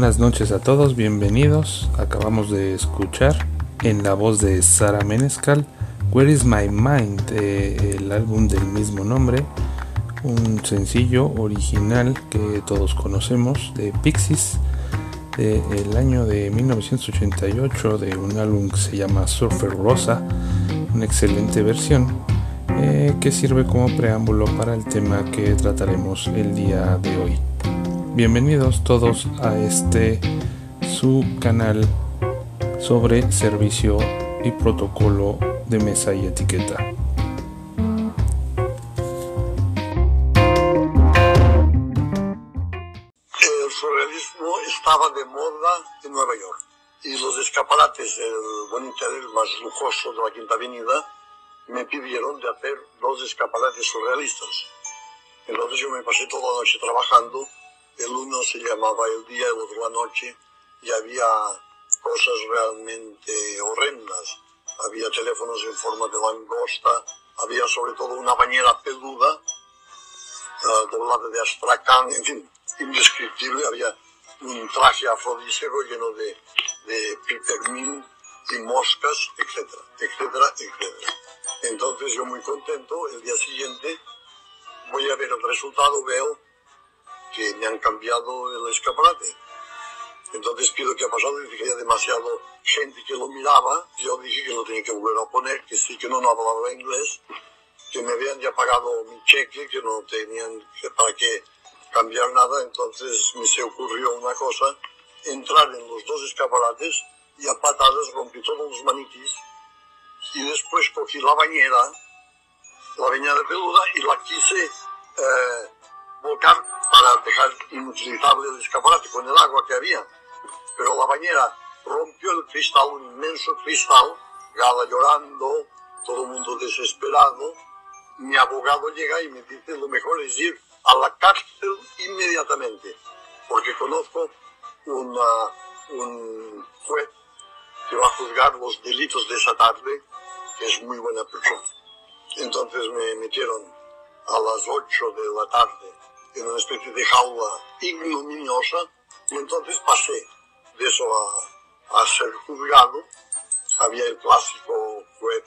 buenas noches a todos, bienvenidos. Acabamos de escuchar en la voz de Sara Menescal Where is My Mind, eh, el álbum del mismo nombre, un sencillo original que todos conocemos de Pixies del año de 1988 de un álbum que se llama Surfer Rosa, una excelente versión eh, que sirve como preámbulo para el tema que trataremos el día de hoy. Bienvenidos todos a este su canal sobre servicio y protocolo de mesa y etiqueta. El surrealismo estaba de moda en Nueva York y los escaparates, el buen interés más lujoso de la Quinta Avenida, me pidieron de hacer dos escaparates surrealistas. Entonces yo me pasé toda la noche trabajando. El uno se llamaba El Día, el otro La Noche, y había cosas realmente horrendas. Había teléfonos en forma de langosta, había sobre todo una bañera peluda uh, doblada de astracán, en fin, indescriptible. Había un traje afrodisíaco lleno de, de pipermín y moscas, etcétera, etcétera, etcétera. Entonces yo muy contento, el día siguiente voy a ver el resultado, veo que me han cambiado el escaparate. Entonces pido qué ha pasado dije que había demasiado gente que lo miraba. Yo dije que lo tenía que volver a poner, que sí que no, no hablaba inglés, que me habían ya pagado mi cheque, que no tenían que, para qué cambiar nada. Entonces me se ocurrió una cosa, entrar en los dos escaparates y a patadas rompí todos los maniquís y después cogí la bañera, la bañera peluda y la quise eh, volcar para dejar inutilizable el escaparate con el agua que había. Pero la bañera rompió el cristal, un inmenso cristal, Gala llorando, todo el mundo desesperado. Mi abogado llega y me dice lo mejor es ir a la cárcel inmediatamente, porque conozco una, un juez que va a juzgar los delitos de esa tarde, que es muy buena persona. Entonces me metieron a las 8 de la tarde en una especie de jaula ignominiosa y entonces pasé de eso a, a ser juzgado. Había el clásico juez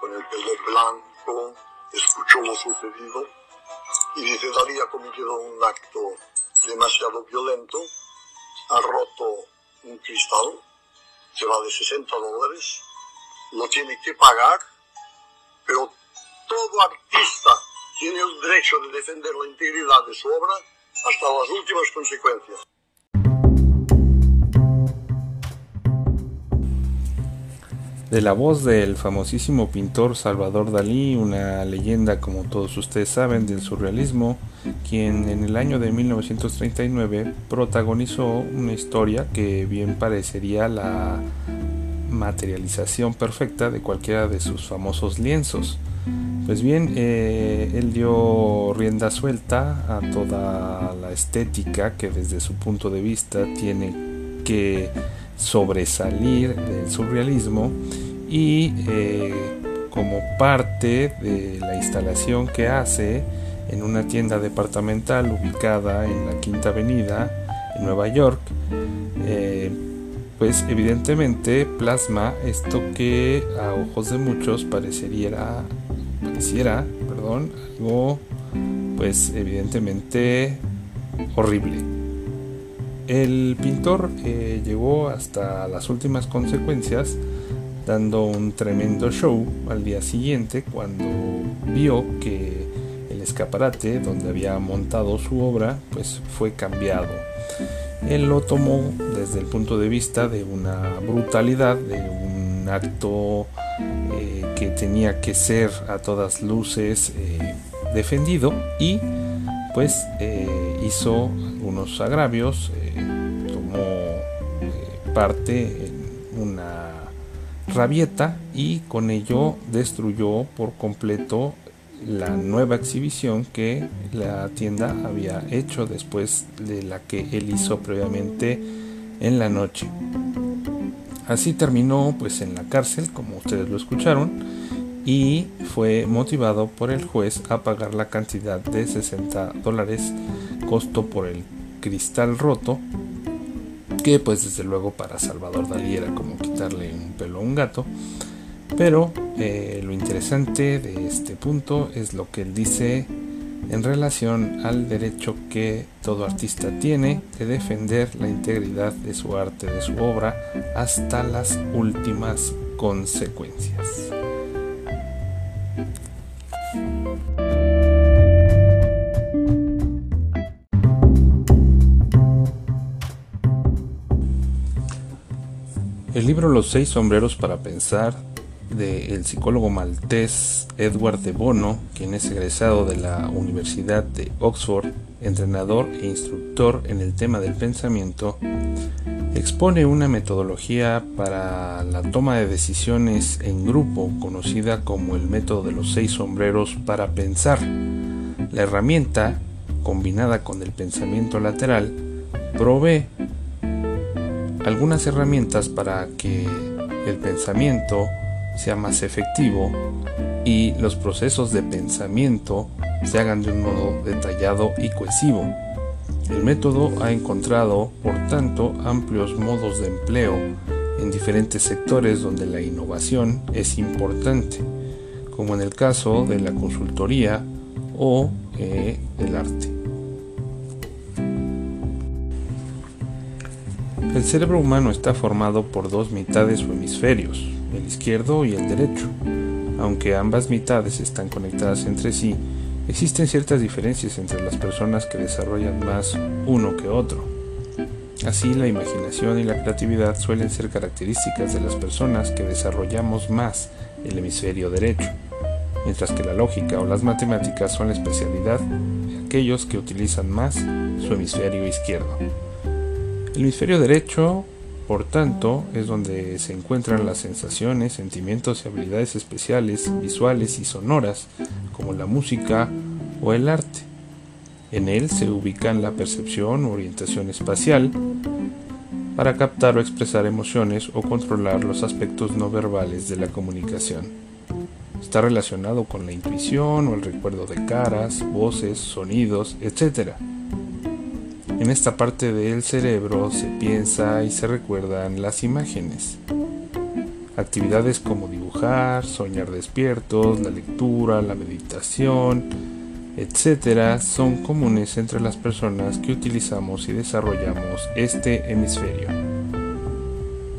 con el pelo blanco, escuchó lo sucedido y dice, Dalí ha cometido un acto demasiado violento, ha roto un cristal que vale 60 dólares, lo tiene que pagar, pero todo artista tiene el derecho de defender la integridad de su obra hasta las últimas consecuencias. De la voz del famosísimo pintor Salvador Dalí, una leyenda como todos ustedes saben del surrealismo, quien en el año de 1939 protagonizó una historia que bien parecería la materialización perfecta de cualquiera de sus famosos lienzos. Pues bien, eh, él dio rienda suelta a toda la estética que desde su punto de vista tiene que sobresalir del surrealismo y eh, como parte de la instalación que hace en una tienda departamental ubicada en la Quinta Avenida en Nueva York, eh, pues evidentemente plasma esto que a ojos de muchos parecería, pareciera, perdón, algo pues evidentemente horrible. El pintor eh, llegó hasta las últimas consecuencias dando un tremendo show al día siguiente cuando vio que el escaparate donde había montado su obra pues fue cambiado. Él lo tomó desde el punto de vista de una brutalidad, de un acto tenía que ser a todas luces eh, defendido y pues eh, hizo algunos agravios, tomó parte en una rabieta y con ello destruyó por completo la nueva exhibición que la tienda había hecho después de la que él hizo previamente en la noche. Así terminó pues en la cárcel, como ustedes lo escucharon, y fue motivado por el juez a pagar la cantidad de 60 dólares costo por el cristal roto, que pues desde luego para Salvador Dalí era como quitarle un pelo a un gato, pero eh, lo interesante de este punto es lo que él dice en relación al derecho que todo artista tiene de defender la integridad de su arte, de su obra, hasta las últimas consecuencias. Los seis sombreros para pensar del psicólogo maltés Edward de Bono, quien es egresado de la Universidad de Oxford, entrenador e instructor en el tema del pensamiento, expone una metodología para la toma de decisiones en grupo conocida como el método de los seis sombreros para pensar. La herramienta, combinada con el pensamiento lateral, provee algunas herramientas para que el pensamiento sea más efectivo y los procesos de pensamiento se hagan de un modo detallado y cohesivo. El método ha encontrado, por tanto, amplios modos de empleo en diferentes sectores donde la innovación es importante, como en el caso de la consultoría o eh, el arte. El cerebro humano está formado por dos mitades o hemisferios, el izquierdo y el derecho. Aunque ambas mitades están conectadas entre sí, existen ciertas diferencias entre las personas que desarrollan más uno que otro. Así, la imaginación y la creatividad suelen ser características de las personas que desarrollamos más el hemisferio derecho, mientras que la lógica o las matemáticas son la especialidad de aquellos que utilizan más su hemisferio izquierdo. El hemisferio derecho por tanto, es donde se encuentran las sensaciones, sentimientos y habilidades especiales, visuales y sonoras, como la música o el arte. En él se ubican la percepción o orientación espacial para captar o expresar emociones o controlar los aspectos no verbales de la comunicación. Está relacionado con la intuición o el recuerdo de caras, voces, sonidos, etc. En esta parte del cerebro se piensa y se recuerdan las imágenes. Actividades como dibujar, soñar despiertos, la lectura, la meditación, etc., son comunes entre las personas que utilizamos y desarrollamos este hemisferio.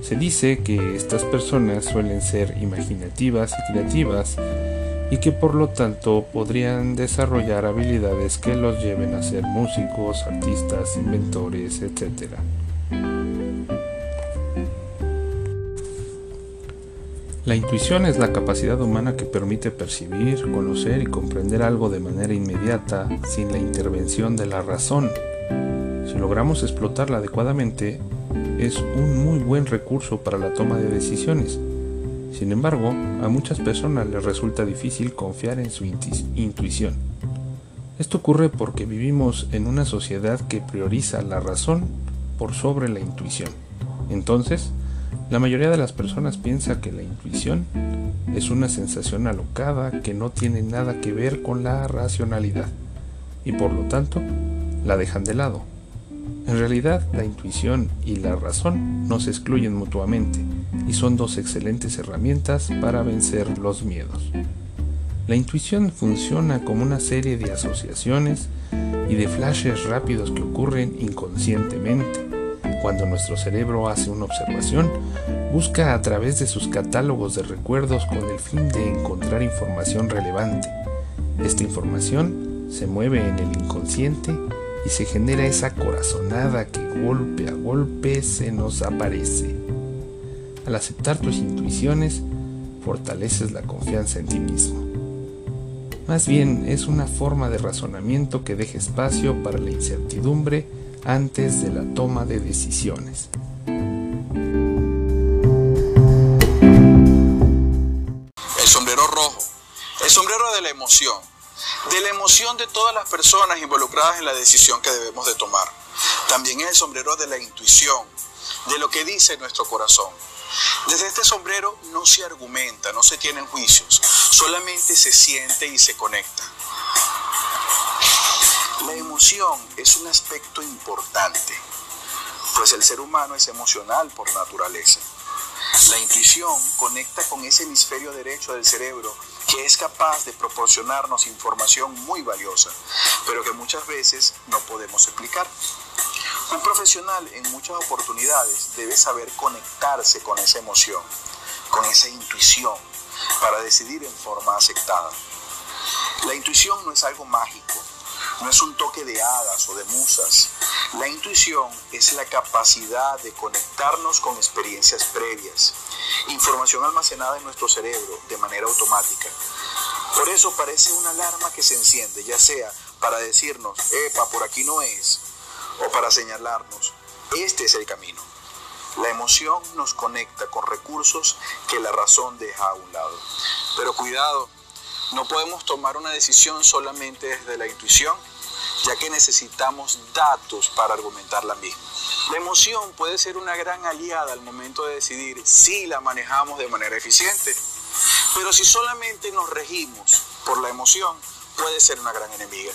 Se dice que estas personas suelen ser imaginativas y creativas y que por lo tanto podrían desarrollar habilidades que los lleven a ser músicos, artistas, inventores, etc. La intuición es la capacidad humana que permite percibir, conocer y comprender algo de manera inmediata sin la intervención de la razón. Si logramos explotarla adecuadamente, es un muy buen recurso para la toma de decisiones sin embargo, a muchas personas les resulta difícil confiar en su intuición. Esto ocurre porque vivimos en una sociedad que prioriza la razón por sobre la intuición. Entonces, la mayoría de las personas piensa que la intuición es una sensación alocada que no tiene nada que ver con la racionalidad y por lo tanto la dejan de lado. En realidad, la intuición y la razón no se excluyen mutuamente y son dos excelentes herramientas para vencer los miedos. La intuición funciona como una serie de asociaciones y de flashes rápidos que ocurren inconscientemente. Cuando nuestro cerebro hace una observación, busca a través de sus catálogos de recuerdos con el fin de encontrar información relevante. Esta información se mueve en el inconsciente y se genera esa corazonada que golpe a golpe se nos aparece. Al aceptar tus intuiciones, fortaleces la confianza en ti mismo. Más bien es una forma de razonamiento que deja espacio para la incertidumbre antes de la toma de decisiones. El sombrero rojo, el sombrero de la emoción, de la emoción de todas las personas involucradas en la decisión que debemos de tomar. También es el sombrero de la intuición, de lo que dice nuestro corazón. Desde este sombrero no se argumenta, no se tienen juicios, solamente se siente y se conecta. La emoción es un aspecto importante, pues el ser humano es emocional por naturaleza. La intuición conecta con ese hemisferio derecho del cerebro que es capaz de proporcionarnos información muy valiosa, pero que muchas veces no podemos explicar. Un profesional en muchas oportunidades debe saber conectarse con esa emoción, con esa intuición, para decidir en forma aceptada. La intuición no es algo mágico, no es un toque de hadas o de musas. La intuición es la capacidad de conectarnos con experiencias previas, información almacenada en nuestro cerebro de manera automática. Por eso parece una alarma que se enciende, ya sea para decirnos, epa, por aquí no es, o para señalarnos, este es el camino. La emoción nos conecta con recursos que la razón deja a un lado. Pero cuidado, no podemos tomar una decisión solamente desde la intuición, ya que necesitamos datos para argumentar la misma. La emoción puede ser una gran aliada al momento de decidir si la manejamos de manera eficiente, pero si solamente nos regimos por la emoción, puede ser una gran enemiga.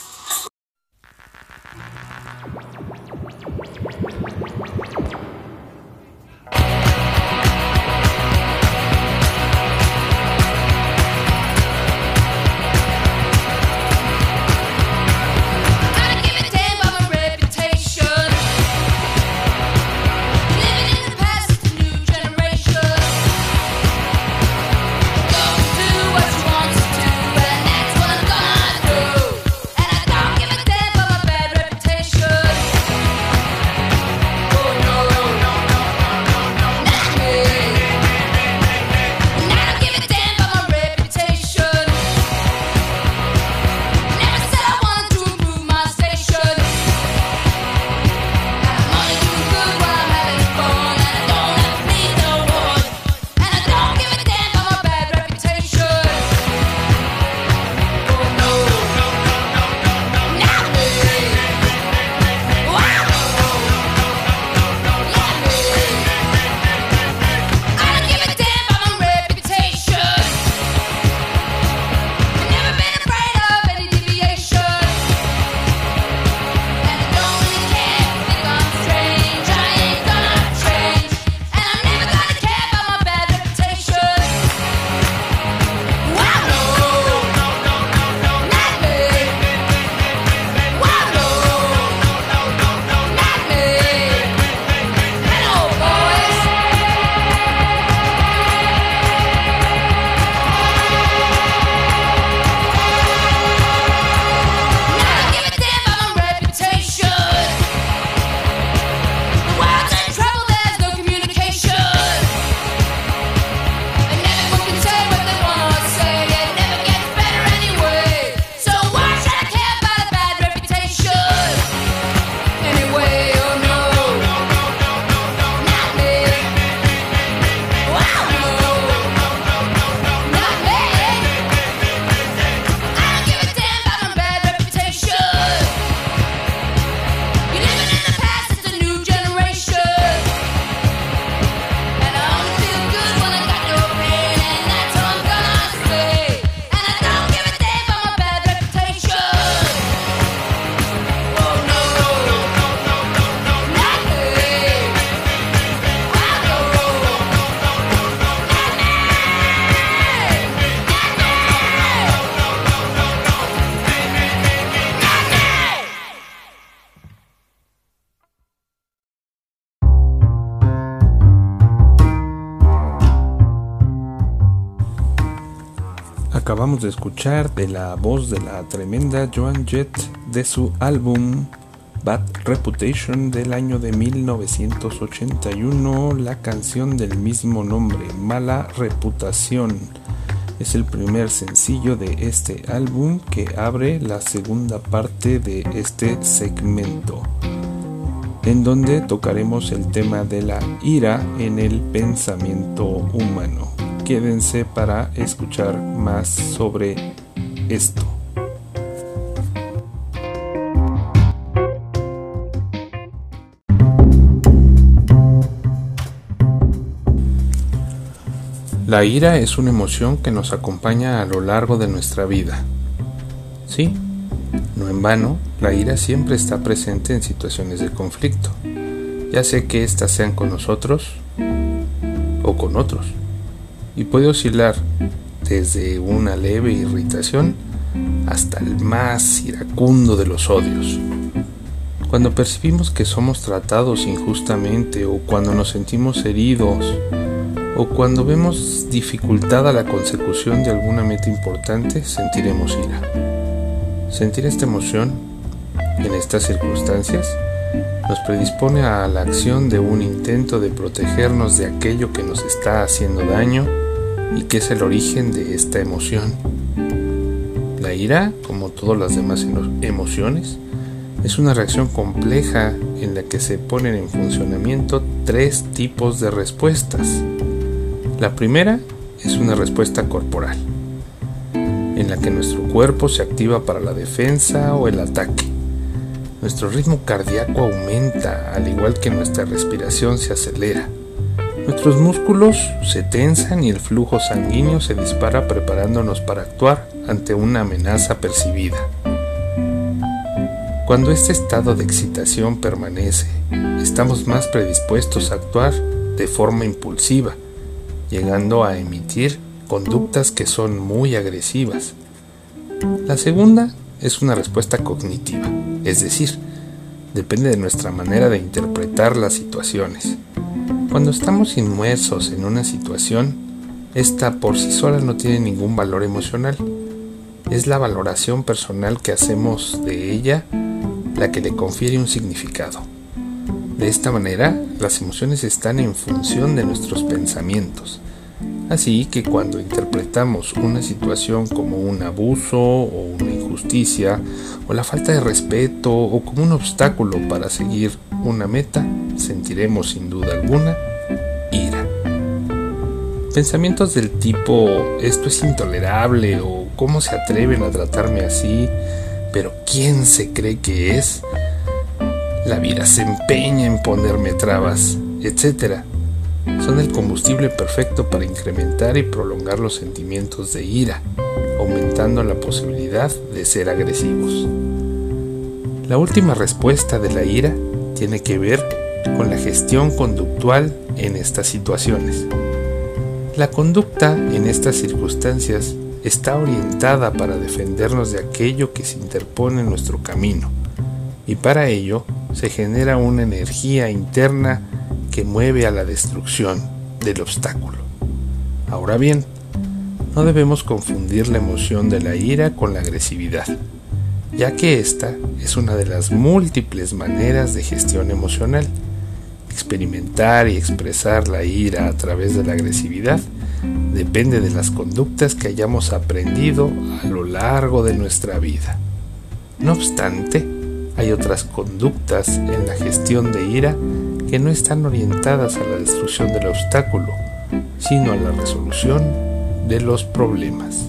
De escuchar de la voz de la tremenda Joan Jett de su álbum Bad Reputation del año de 1981, la canción del mismo nombre, Mala Reputación. Es el primer sencillo de este álbum que abre la segunda parte de este segmento, en donde tocaremos el tema de la ira en el pensamiento humano. Quédense para escuchar más sobre esto. La ira es una emoción que nos acompaña a lo largo de nuestra vida. Sí, no en vano, la ira siempre está presente en situaciones de conflicto, ya sea que éstas sean con nosotros o con otros, y puede oscilar desde una leve irritación hasta el más iracundo de los odios. Cuando percibimos que somos tratados injustamente o cuando nos sentimos heridos o cuando vemos dificultada la consecución de alguna meta importante, sentiremos ira. Sentir esta emoción en estas circunstancias nos predispone a la acción de un intento de protegernos de aquello que nos está haciendo daño y que es el origen de esta emoción. La ira, como todas las demás emociones, es una reacción compleja en la que se ponen en funcionamiento tres tipos de respuestas. La primera es una respuesta corporal, en la que nuestro cuerpo se activa para la defensa o el ataque. Nuestro ritmo cardíaco aumenta, al igual que nuestra respiración se acelera. Nuestros músculos se tensan y el flujo sanguíneo se dispara preparándonos para actuar ante una amenaza percibida. Cuando este estado de excitación permanece, estamos más predispuestos a actuar de forma impulsiva, llegando a emitir conductas que son muy agresivas. La segunda es una respuesta cognitiva, es decir, depende de nuestra manera de interpretar las situaciones. Cuando estamos inmersos en una situación, esta por sí sola no tiene ningún valor emocional. Es la valoración personal que hacemos de ella la que le confiere un significado. De esta manera, las emociones están en función de nuestros pensamientos. Así que cuando interpretamos una situación como un abuso o una injusticia o la falta de respeto o como un obstáculo para seguir una meta, sentiremos sin duda alguna ira. Pensamientos del tipo esto es intolerable o cómo se atreven a tratarme así pero ¿quién se cree que es? La vida se empeña en ponerme trabas, etc. Son el combustible perfecto para incrementar y prolongar los sentimientos de ira, aumentando la posibilidad de ser agresivos. La última respuesta de la ira tiene que ver con la gestión conductual en estas situaciones. La conducta en estas circunstancias está orientada para defendernos de aquello que se interpone en nuestro camino y para ello se genera una energía interna que mueve a la destrucción del obstáculo. Ahora bien, no debemos confundir la emoción de la ira con la agresividad, ya que esta es una de las múltiples maneras de gestión emocional. Experimentar y expresar la ira a través de la agresividad depende de las conductas que hayamos aprendido a lo largo de nuestra vida. No obstante, hay otras conductas en la gestión de ira que no están orientadas a la destrucción del obstáculo, sino a la resolución de los problemas.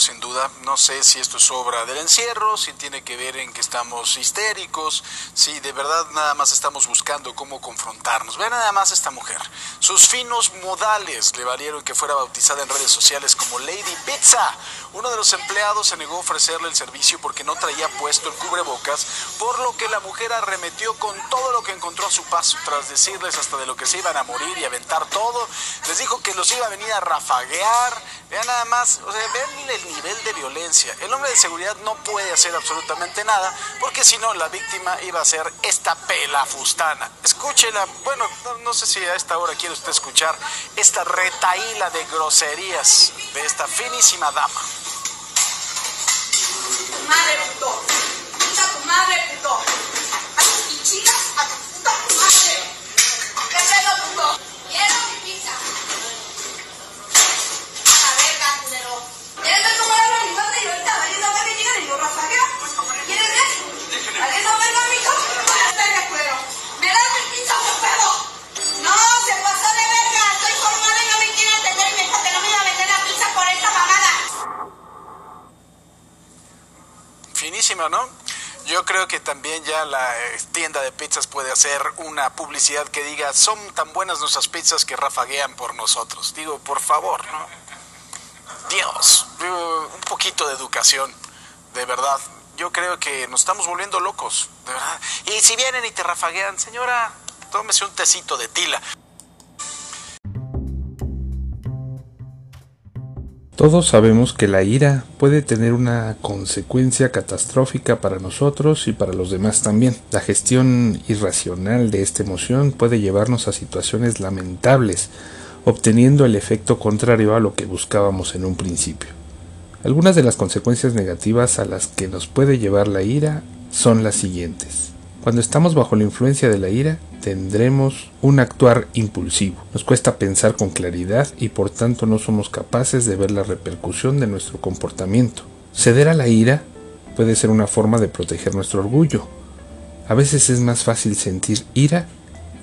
Sin duda. No sé si esto es obra del encierro, si tiene que ver en que estamos histéricos, si de verdad nada más estamos buscando cómo confrontarnos. Vean nada más esta mujer. Sus finos modales le valieron que fuera bautizada en redes sociales como Lady Pizza. Uno de los empleados se negó a ofrecerle el servicio porque no traía puesto el cubrebocas, por lo que la mujer arremetió con todo lo que encontró a su paso, tras decirles hasta de lo que se iban a morir y aventar todo. Les dijo que los iba a venir a rafaguear. Vean nada más, o sea, ven el nivel de violencia. El hombre de seguridad no puede hacer absolutamente nada porque si no la víctima iba a ser esta pelafustana. Escúchela, bueno, no, sé si a esta hora quiere usted escuchar esta retaíla de groserías de esta finísima dama. madre, puto. Tu madre, puto. A tus a tu puta madre. ¿Qué pedo, puto? ¿No? Yo creo que también ya la eh, tienda de pizzas puede hacer una publicidad que diga son tan buenas nuestras pizzas que rafaguean por nosotros. Digo, por favor, ¿no? Dios, un poquito de educación, de verdad. Yo creo que nos estamos volviendo locos, de verdad. Y si vienen y te rafaguean, señora, tómese un tecito de tila. Todos sabemos que la ira puede tener una consecuencia catastrófica para nosotros y para los demás también. La gestión irracional de esta emoción puede llevarnos a situaciones lamentables, obteniendo el efecto contrario a lo que buscábamos en un principio. Algunas de las consecuencias negativas a las que nos puede llevar la ira son las siguientes. Cuando estamos bajo la influencia de la ira, tendremos un actuar impulsivo. Nos cuesta pensar con claridad y por tanto no somos capaces de ver la repercusión de nuestro comportamiento. Ceder a la ira puede ser una forma de proteger nuestro orgullo. A veces es más fácil sentir ira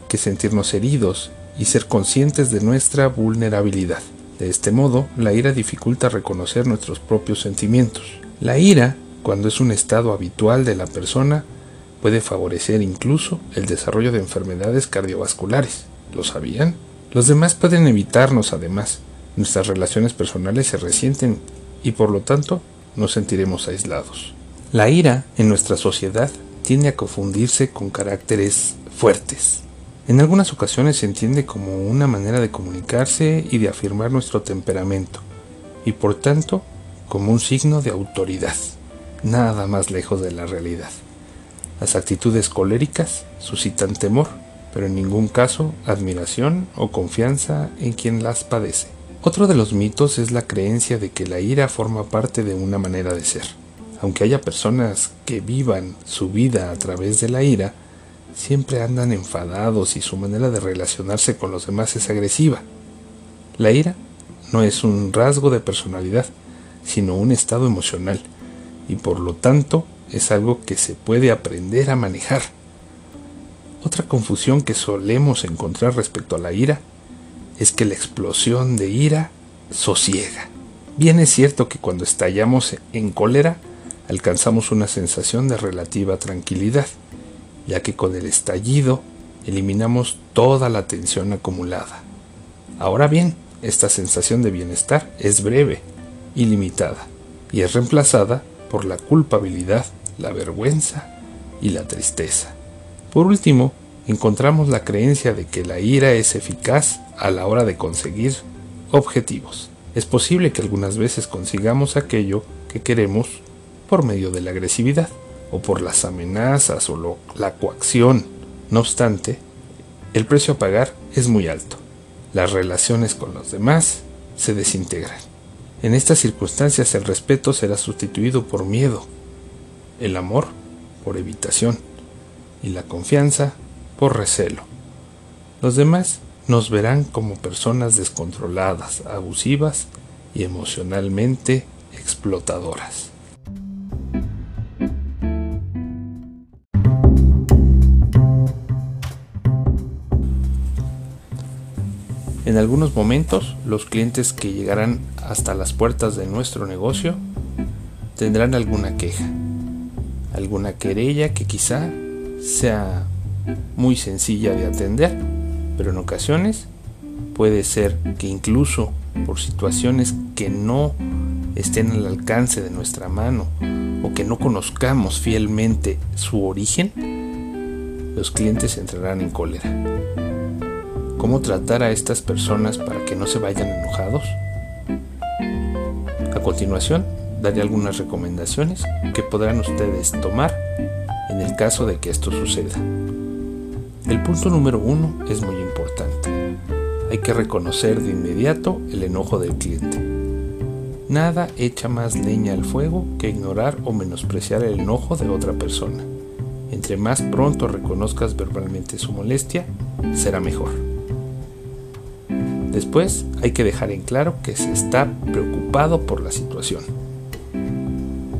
que sentirnos heridos y ser conscientes de nuestra vulnerabilidad. De este modo, la ira dificulta reconocer nuestros propios sentimientos. La ira, cuando es un estado habitual de la persona, puede favorecer incluso el desarrollo de enfermedades cardiovasculares. ¿Lo sabían? Los demás pueden evitarnos además. Nuestras relaciones personales se resienten y por lo tanto nos sentiremos aislados. La ira en nuestra sociedad tiende a confundirse con caracteres fuertes. En algunas ocasiones se entiende como una manera de comunicarse y de afirmar nuestro temperamento, y por tanto como un signo de autoridad, nada más lejos de la realidad. Las actitudes coléricas suscitan temor, pero en ningún caso admiración o confianza en quien las padece. Otro de los mitos es la creencia de que la ira forma parte de una manera de ser. Aunque haya personas que vivan su vida a través de la ira, siempre andan enfadados y su manera de relacionarse con los demás es agresiva. La ira no es un rasgo de personalidad, sino un estado emocional, y por lo tanto es algo que se puede aprender a manejar. Otra confusión que solemos encontrar respecto a la ira es que la explosión de ira sosiega. Bien es cierto que cuando estallamos en cólera alcanzamos una sensación de relativa tranquilidad, ya que con el estallido eliminamos toda la tensión acumulada. Ahora bien, esta sensación de bienestar es breve y limitada, y es reemplazada por la culpabilidad, la vergüenza y la tristeza. Por último, encontramos la creencia de que la ira es eficaz a la hora de conseguir objetivos. Es posible que algunas veces consigamos aquello que queremos por medio de la agresividad o por las amenazas o la coacción. No obstante, el precio a pagar es muy alto. Las relaciones con los demás se desintegran. En estas circunstancias el respeto será sustituido por miedo, el amor por evitación y la confianza por recelo. Los demás nos verán como personas descontroladas, abusivas y emocionalmente explotadoras. En algunos momentos, los clientes que llegarán hasta las puertas de nuestro negocio tendrán alguna queja, alguna querella que quizá sea muy sencilla de atender, pero en ocasiones puede ser que incluso por situaciones que no estén al alcance de nuestra mano o que no conozcamos fielmente su origen, los clientes entrarán en cólera. ¿Cómo tratar a estas personas para que no se vayan enojados? A continuación, daré algunas recomendaciones que podrán ustedes tomar en el caso de que esto suceda. El punto número uno es muy importante. Hay que reconocer de inmediato el enojo del cliente. Nada echa más leña al fuego que ignorar o menospreciar el enojo de otra persona. Entre más pronto reconozcas verbalmente su molestia, será mejor. Después hay que dejar en claro que se está preocupado por la situación.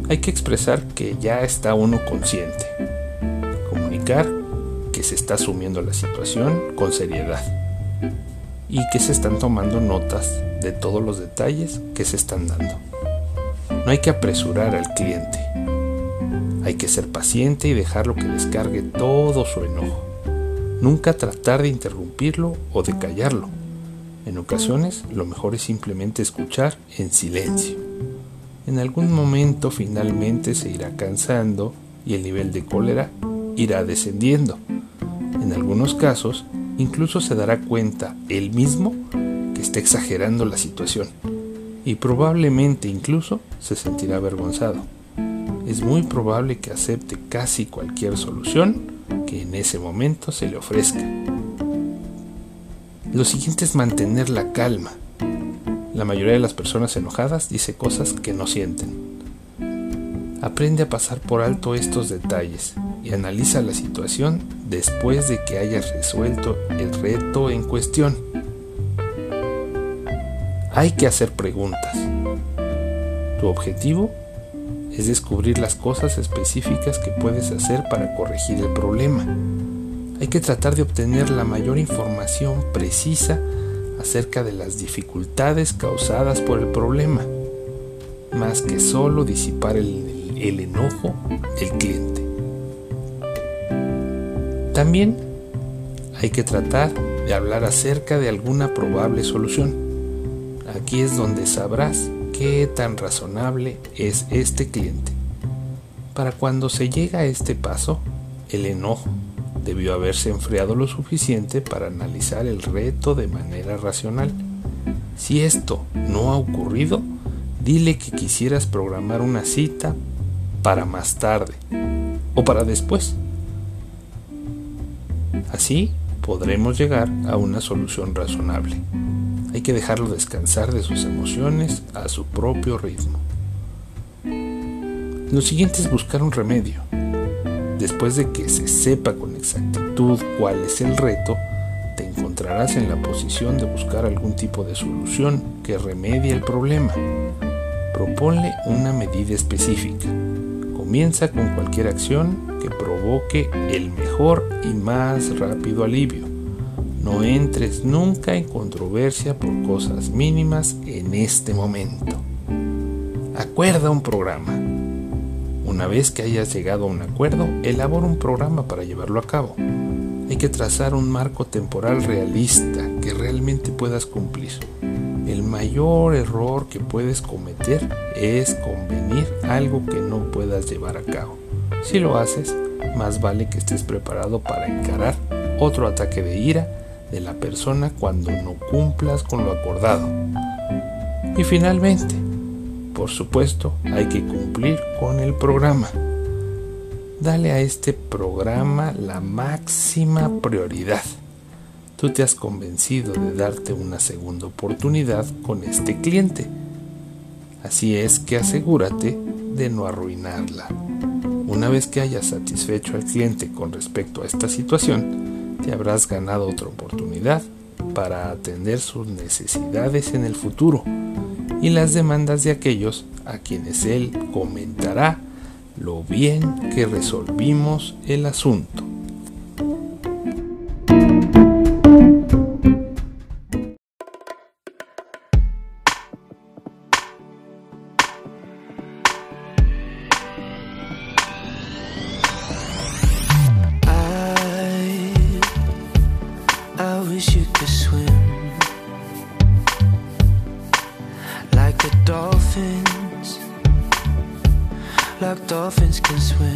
Hay que expresar que ya está uno consciente. Comunicar que se está asumiendo la situación con seriedad y que se están tomando notas de todos los detalles que se están dando. No hay que apresurar al cliente. Hay que ser paciente y dejarlo que descargue todo su enojo. Nunca tratar de interrumpirlo o de callarlo. En ocasiones lo mejor es simplemente escuchar en silencio. En algún momento finalmente se irá cansando y el nivel de cólera irá descendiendo. En algunos casos incluso se dará cuenta él mismo que está exagerando la situación y probablemente incluso se sentirá avergonzado. Es muy probable que acepte casi cualquier solución que en ese momento se le ofrezca. Lo siguiente es mantener la calma. La mayoría de las personas enojadas dice cosas que no sienten. Aprende a pasar por alto estos detalles y analiza la situación después de que hayas resuelto el reto en cuestión. Hay que hacer preguntas. Tu objetivo es descubrir las cosas específicas que puedes hacer para corregir el problema. Hay que tratar de obtener la mayor información precisa acerca de las dificultades causadas por el problema, más que solo disipar el, enojo del cliente. También hay que tratar de hablar acerca de alguna probable solución. Aquí es donde sabrás qué tan razonable es este cliente. Para cuando se llega a este paso, el enojo debió haberse enfriado lo suficiente para analizar el reto de manera racional. Si esto no ha ocurrido, dile que quisieras programar una cita para más tarde o para después. Así podremos llegar a una solución razonable. Hay que dejarlo descansar de sus emociones a su propio ritmo. Lo siguiente es buscar un remedio. Después de que se sepa con exactitud cuál es el reto, te encontrarás en la posición de buscar algún tipo de solución que remedie el problema. Proponle una medida específica. Comienza con cualquier acción que provoque el mejor y más rápido alivio. No entres nunca en controversia por cosas mínimas en este momento. Acuerda un programa. Una vez que hayas llegado a un acuerdo, elabora un programa para llevarlo a cabo. Hay que trazar un marco temporal realista que realmente puedas cumplir. El mayor error que puedes cometer es convenir algo que no puedas llevar a cabo. Si lo haces, más vale que estés preparado para encarar otro ataque de ira de la persona cuando no cumplas con lo acordado. Y finalmente, por supuesto, hay que cumplir con el programa. Dale a este programa la máxima prioridad. Tú te has convencido de darte una segunda oportunidad con este cliente. Así es que asegúrate de no arruinarla. Una vez que hayas satisfecho al cliente con respecto a esta situación, te habrás ganado otra oportunidad para atender sus necesidades en el futuro y las demandas de aquellos a quienes él comentará lo bien que resolvimos el asunto. Like dolphins can swim.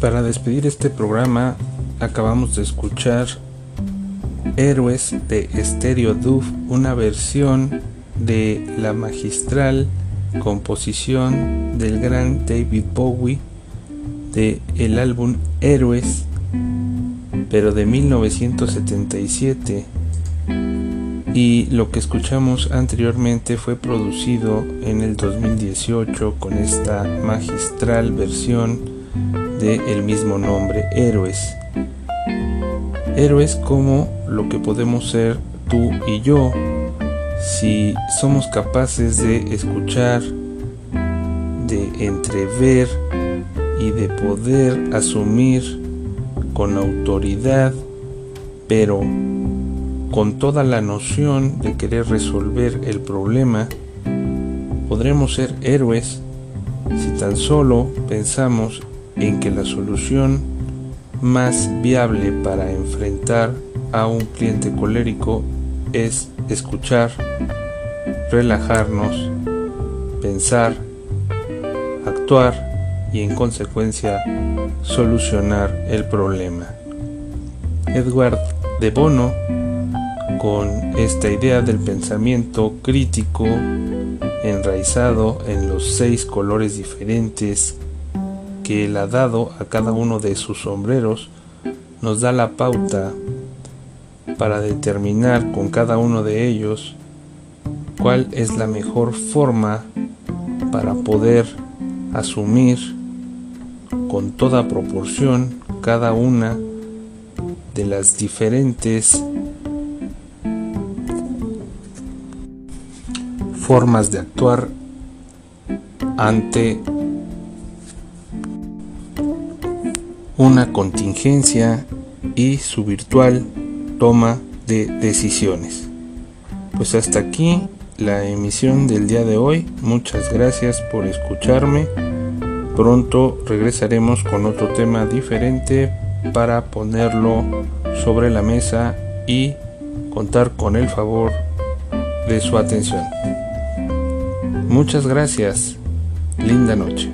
Para despedir este programa, acabamos de escuchar Héroes de Stereo Doof, una versión de la magistral composición del gran David Bowie de el álbum Héroes, pero de 1977. Y lo que escuchamos anteriormente fue producido en el 2018 con esta magistral versión de el mismo nombre, Héroes. Héroes como lo que podemos ser tú y yo si somos capaces de escuchar, de entrever y de poder asumir con autoridad, pero con toda la noción de querer resolver el problema, podremos ser héroes si tan solo pensamos en que la solución más viable para enfrentar a un cliente colérico es escuchar, relajarnos, pensar, actuar y en consecuencia solucionar el problema. Edward de Bono, con esta idea del pensamiento crítico enraizado en los seis colores diferentes que él ha dado a cada uno de sus sombreros, nos da la pauta para determinar con cada uno de ellos cuál es la mejor forma para poder asumir con toda proporción cada una de las diferentes formas de actuar ante una contingencia y su virtual toma de decisiones. Pues hasta aquí la emisión del día de hoy. Muchas gracias por escucharme. Pronto regresaremos con otro tema diferente para ponerlo sobre la mesa y contar con el favor de su atención. Muchas gracias. Linda noche.